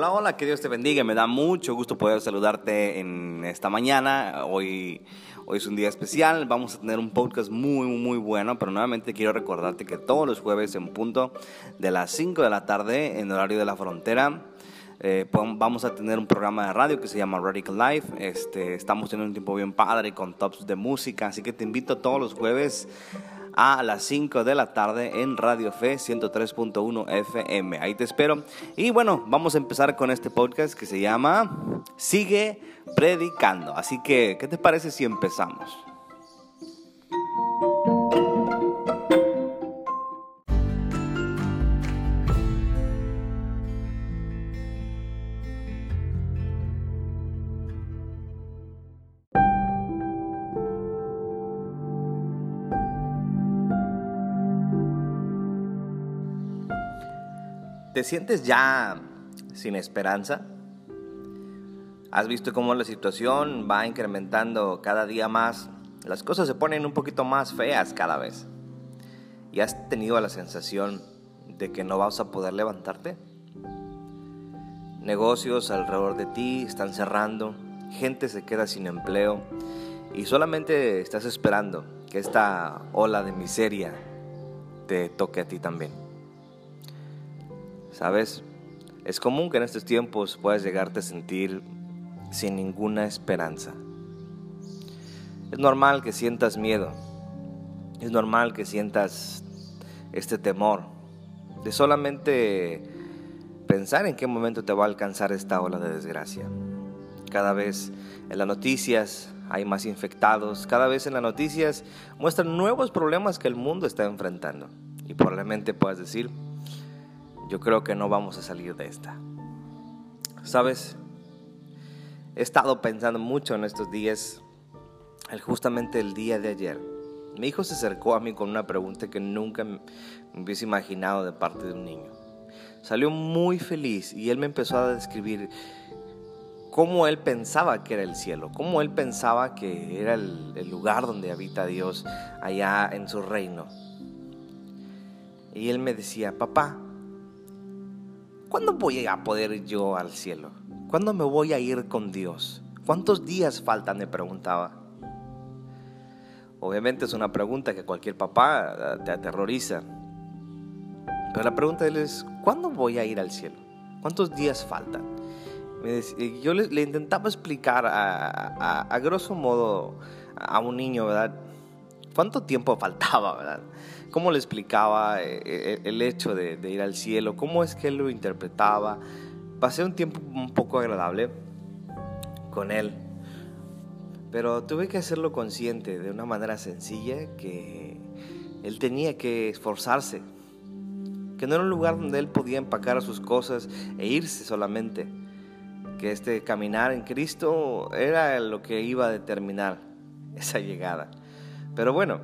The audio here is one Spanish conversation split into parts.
Hola, hola, que Dios te bendiga. Me da mucho gusto poder saludarte en esta mañana. Hoy, hoy es un día especial. Vamos a tener un podcast muy, muy bueno. Pero nuevamente quiero recordarte que todos los jueves en punto de las 5 de la tarde en horario de la frontera. Eh, vamos a tener un programa de radio que se llama Radical Life. Este, estamos teniendo un tiempo bien padre con tops de música, así que te invito todos los jueves a las 5 de la tarde en Radio Fe 103.1 FM. Ahí te espero. Y bueno, vamos a empezar con este podcast que se llama Sigue Predicando. Así que, ¿qué te parece si empezamos? ¿Te sientes ya sin esperanza? ¿Has visto cómo la situación va incrementando cada día más? Las cosas se ponen un poquito más feas cada vez. ¿Y has tenido la sensación de que no vas a poder levantarte? Negocios alrededor de ti están cerrando, gente se queda sin empleo y solamente estás esperando que esta ola de miseria te toque a ti también. ¿Sabes? Es común que en estos tiempos puedas llegarte a sentir sin ninguna esperanza. Es normal que sientas miedo. Es normal que sientas este temor de solamente pensar en qué momento te va a alcanzar esta ola de desgracia. Cada vez en las noticias hay más infectados, cada vez en las noticias muestran nuevos problemas que el mundo está enfrentando. Y probablemente puedas decir, yo creo que no vamos a salir de esta. ¿Sabes? He estado pensando mucho en estos días, justamente el día de ayer. Mi hijo se acercó a mí con una pregunta que nunca me hubiese imaginado de parte de un niño. Salió muy feliz y él me empezó a describir cómo él pensaba que era el cielo, cómo él pensaba que era el, el lugar donde habita Dios allá en su reino. Y él me decía, papá, ¿Cuándo voy a poder yo al cielo? ¿Cuándo me voy a ir con Dios? ¿Cuántos días faltan? Me preguntaba. Obviamente es una pregunta que cualquier papá eh, te aterroriza. Pero la pregunta de él es, ¿cuándo voy a ir al cielo? ¿Cuántos días faltan? Yo le, intentaba explicar a, a, grosso modo a un niño, ¿verdad? ¿Cuánto tiempo faltaba, verdad? cómo le explicaba eh, eh, el hecho de, ir al cielo, cómo es que él lo interpretaba. Pasé un tiempo un poco agradable con él, pero tuve que hacerlo consciente de una manera sencilla que él tenía que esforzarse, que no era un lugar donde él podía empacar sus cosas e irse solamente, que este caminar en Cristo era lo que iba a determinar esa llegada. Pero bueno,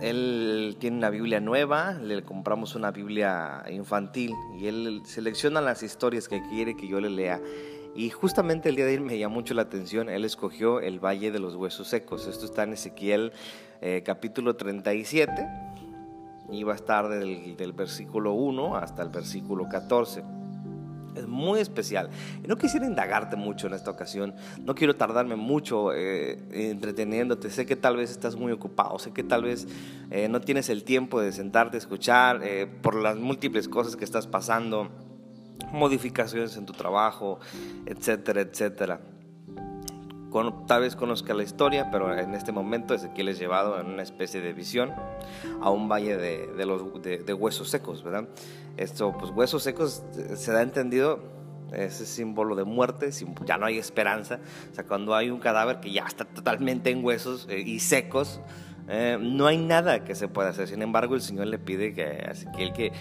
él tiene una Biblia nueva, le compramos una Biblia infantil y él selecciona las historias que quiere que yo le lea. Y justamente el día de ayer me llamó mucho la atención, él escogió el Valle de los Huesos Secos. Esto está en Ezequiel eh, capítulo 37 y va a estar del, del versículo 1 hasta el versículo 14. Es muy especial. No quisiera indagarte mucho en esta ocasión. No quiero tardarme mucho eh, entreteniéndote. Sé que tal vez estás muy ocupado. Sé que tal vez eh, no tienes el tiempo de sentarte a escuchar eh, por las múltiples cosas que estás pasando. Modificaciones en tu trabajo, etcétera, etcétera tal vez conozca la historia, pero en este momento Ezequiel es llevado en una especie de visión a un valle de, los, de, huesos secos, ¿verdad? Esto, pues huesos secos se da entendido, ese símbolo de muerte, ya no hay esperanza, o sea, cuando hay un cadáver que ya está totalmente en huesos eh, y secos, eh, no hay nada que se pueda hacer. Sin embargo, el Señor le pide que Ezequiel que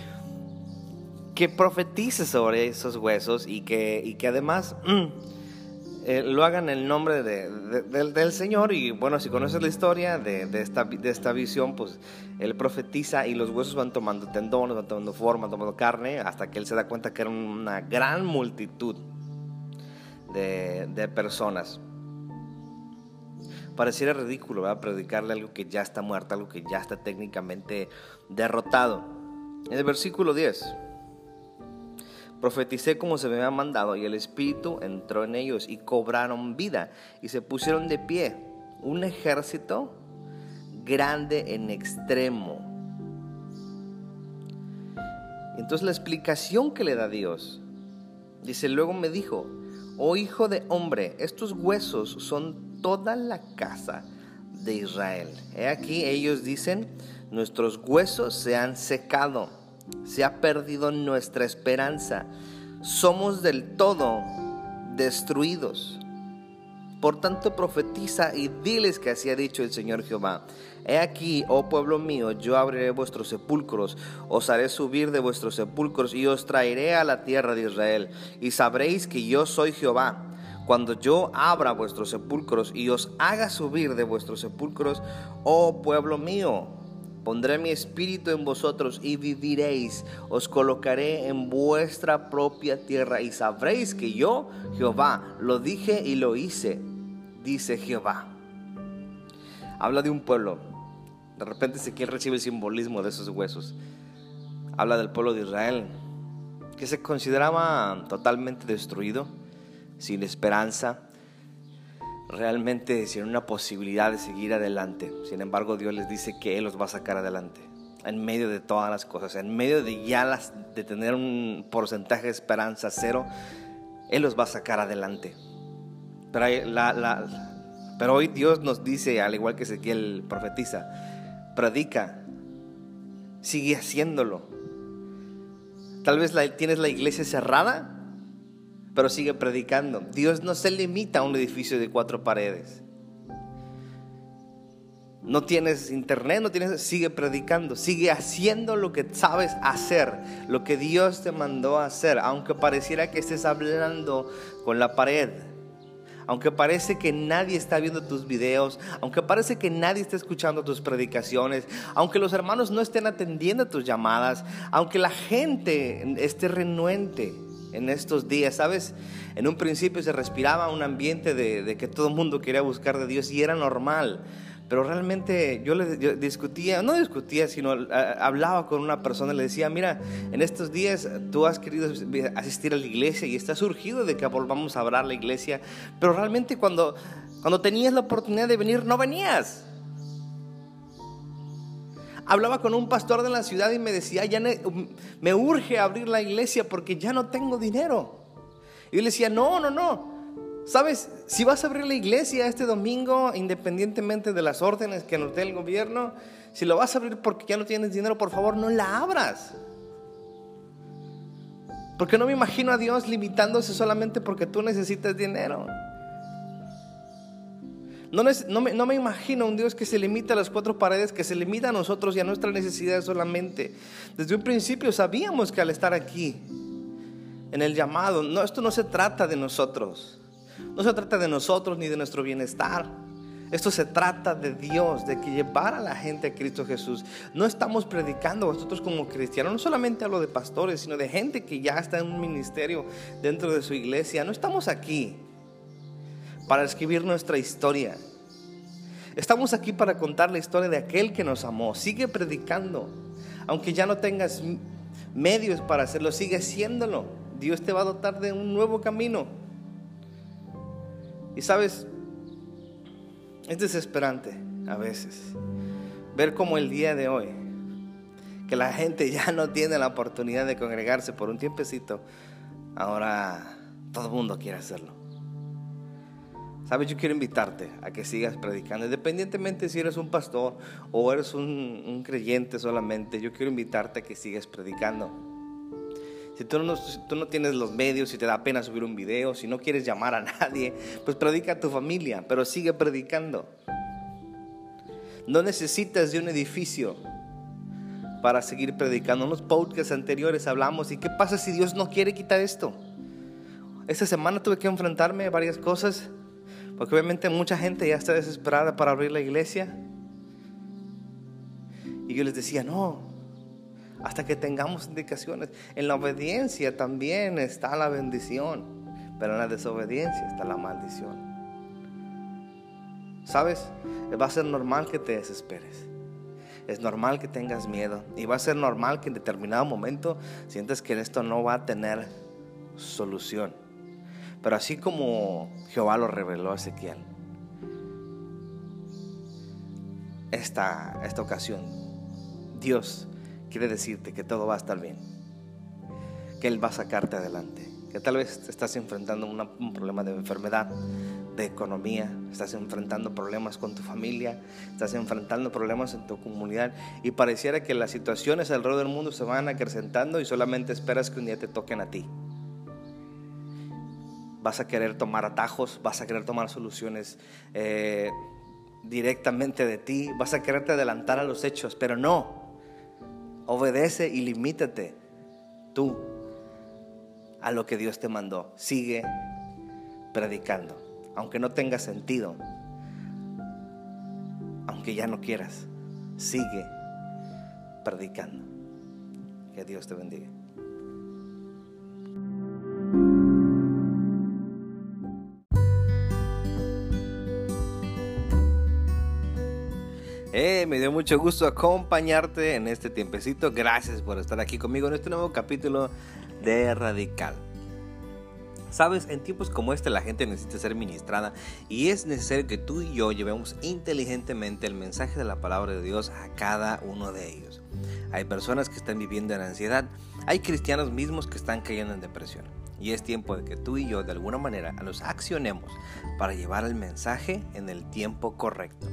que profetice sobre esos huesos y que, y que además eh, lo hagan en el nombre del Señor. Y bueno, si conoces la historia de, esta, visión, pues él profetiza y los huesos van tomando tendones, van tomando forma, tomando carne, hasta que él se da cuenta que era una gran multitud de, personas. Pareciera ridículo, ¿verdad? Predicarle algo que ya está muerto, algo que ya está técnicamente derrotado. En el versículo 10 Profeticé como se me había mandado y el Espíritu entró en ellos y cobraron vida y se pusieron de pie. Un ejército grande en extremo. Entonces la explicación que le da Dios, dice, luego me dijo, oh hijo de hombre, estos huesos son toda la casa de Israel. He aquí ellos dicen, nuestros huesos se han secado se ha perdido nuestra esperanza. Somos del todo destruidos. Por tanto, profetiza y diles que así ha dicho el Señor Jehová. He aquí, oh pueblo mío, yo abriré vuestros sepulcros, os haré subir de vuestros sepulcros y os traeré a la tierra de Israel. Y sabréis que yo soy Jehová. Cuando yo abra vuestros sepulcros y os haga subir de vuestros sepulcros, oh pueblo mío, Pondré mi espíritu en vosotros y viviréis. Os colocaré en vuestra propia tierra y sabréis que yo, Jehová, lo dije y lo hice, dice Jehová. Habla de un pueblo. De repente Ezequiel recibe el simbolismo de esos huesos. Habla del pueblo de Israel, que se consideraba totalmente destruido, sin esperanza, realmente sin una posibilidad de seguir adelante. Sin embargo, Dios les dice que Él los va a sacar adelante. En medio de todas las cosas, en medio de ya de tener un porcentaje de esperanza cero, Él los va a sacar adelante. Pero hoy Dios nos dice, al igual que Ezequiel profetiza, predica, sigue haciéndolo. Tal vez tienes la iglesia cerrada, pero sigue predicando. Dios no se limita a un edificio de cuatro paredes. No tienes internet, no tienes, sigue predicando, sigue haciendo lo que sabes hacer, lo que Dios te mandó hacer, aunque pareciera que estés hablando con la pared. Aunque parece que nadie está viendo tus videos, aunque parece que nadie está escuchando tus predicaciones, aunque los hermanos no estén atendiendo tus llamadas, aunque la gente esté renuente, en estos días, ¿sabes? En un principio se respiraba un ambiente de, que todo el mundo quería buscar de Dios y era normal. Pero realmente yo le discutía, no discutía, sino hablaba con una persona le decía, mira, en estos días tú has querido asistir a la iglesia y está surgido de que volvamos a hablar la iglesia, pero realmente cuando, cuando tenías la oportunidad de venir no venías hablaba con un pastor de la ciudad y me decía, ya me urge abrir la iglesia porque ya no tengo dinero. Y yo le decía, no, no, no. Sabes, si vas a abrir la iglesia este domingo, independientemente de las órdenes que nos dé el gobierno, si lo vas a abrir porque ya no tienes dinero, por favor no la abras. Porque no me imagino a Dios limitándose solamente porque tú necesitas dinero. No, me, no, me, imagino un Dios que se limita a las cuatro paredes, que se limita a nosotros y a nuestras necesidades solamente. Desde un principio sabíamos que al estar aquí, en el llamado, no, esto no se trata de nosotros. No se trata de nosotros ni de nuestro bienestar. Esto se trata de Dios, de que llevar a la gente a Cristo Jesús. No estamos predicando vosotros como cristianos, no solamente hablo de pastores, sino de gente que ya está en un ministerio dentro de su iglesia. No estamos aquí para escribir nuestra historia. Estamos aquí para contar la historia de aquel que nos amó. Sigue predicando. Aunque ya no tengas medios para hacerlo, sigue haciéndolo. Dios te va a dotar de un nuevo camino. Y sabes, es desesperante a veces ver como el día de hoy, que la gente ya no tiene la oportunidad de congregarse por un tiempecito, ahora todo el mundo quiere hacerlo. Sabes, yo quiero invitarte a que sigas predicando, independientemente si eres un pastor o eres un, creyente solamente, yo quiero invitarte a que sigas predicando. Si tú, no, tú no tienes los medios, si te da pena subir un video, si no quieres llamar a nadie, pues predica a tu familia, pero sigue predicando. No necesitas de un edificio para seguir predicando. En los podcasts anteriores hablamos, ¿y qué pasa si Dios no quiere quitar esto? Esta semana tuve que enfrentarme a varias cosas porque obviamente mucha gente ya está desesperada para abrir la iglesia. Y yo les decía, no, hasta que tengamos indicaciones. En la obediencia también está la bendición, pero en la desobediencia está la maldición. ¿Sabes? Va a ser normal que te desesperes. Es normal que tengas miedo. Y va a ser normal que en determinado momento sientas que esto no va a tener solución. Pero así como Jehová lo reveló a Ezequiel, esta, esta ocasión, Dios quiere decirte que todo va a estar bien, que Él va a sacarte adelante, que tal vez estás enfrentando un problema de enfermedad, de economía, estás enfrentando problemas con tu familia, estás enfrentando problemas en tu comunidad y pareciera que las situaciones alrededor del mundo se van acrecentando y solamente esperas que un día te toquen a ti. Vas a querer tomar atajos, vas a querer tomar soluciones eh, directamente de ti, vas a quererte adelantar a los hechos, pero no. Obedece y limítate tú a lo que Dios te mandó. Sigue predicando aunque no tenga sentido, aunque ya no quieras, sigue predicando. Que Dios te bendiga. Eh, me dio mucho gusto acompañarte en este tiempecito. Gracias por estar aquí conmigo en este nuevo capítulo de Radical. Sabes, en tiempos como este la gente necesita ser ministrada y es necesario que tú y yo llevemos inteligentemente el mensaje de la palabra de Dios a cada uno de ellos. Hay personas que están viviendo en ansiedad, hay cristianos mismos que están cayendo en depresión. Y es tiempo de que tú y yo de alguna manera nos accionemos para llevar el mensaje en el tiempo correcto.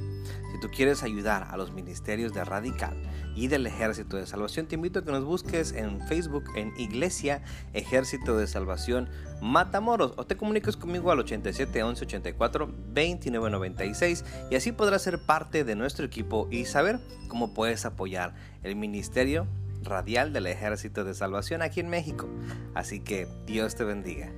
Tú quieres ayudar a los ministerios de Radical y del Ejército de Salvación, te invito a que nos busques en Facebook en Iglesia Ejército de Salvación Matamoros o te comuniques conmigo al 87 11 84 29 96 y así podrás ser parte de nuestro equipo y saber cómo puedes apoyar el ministerio radial del Ejército de Salvación aquí en México. Así que Dios te bendiga.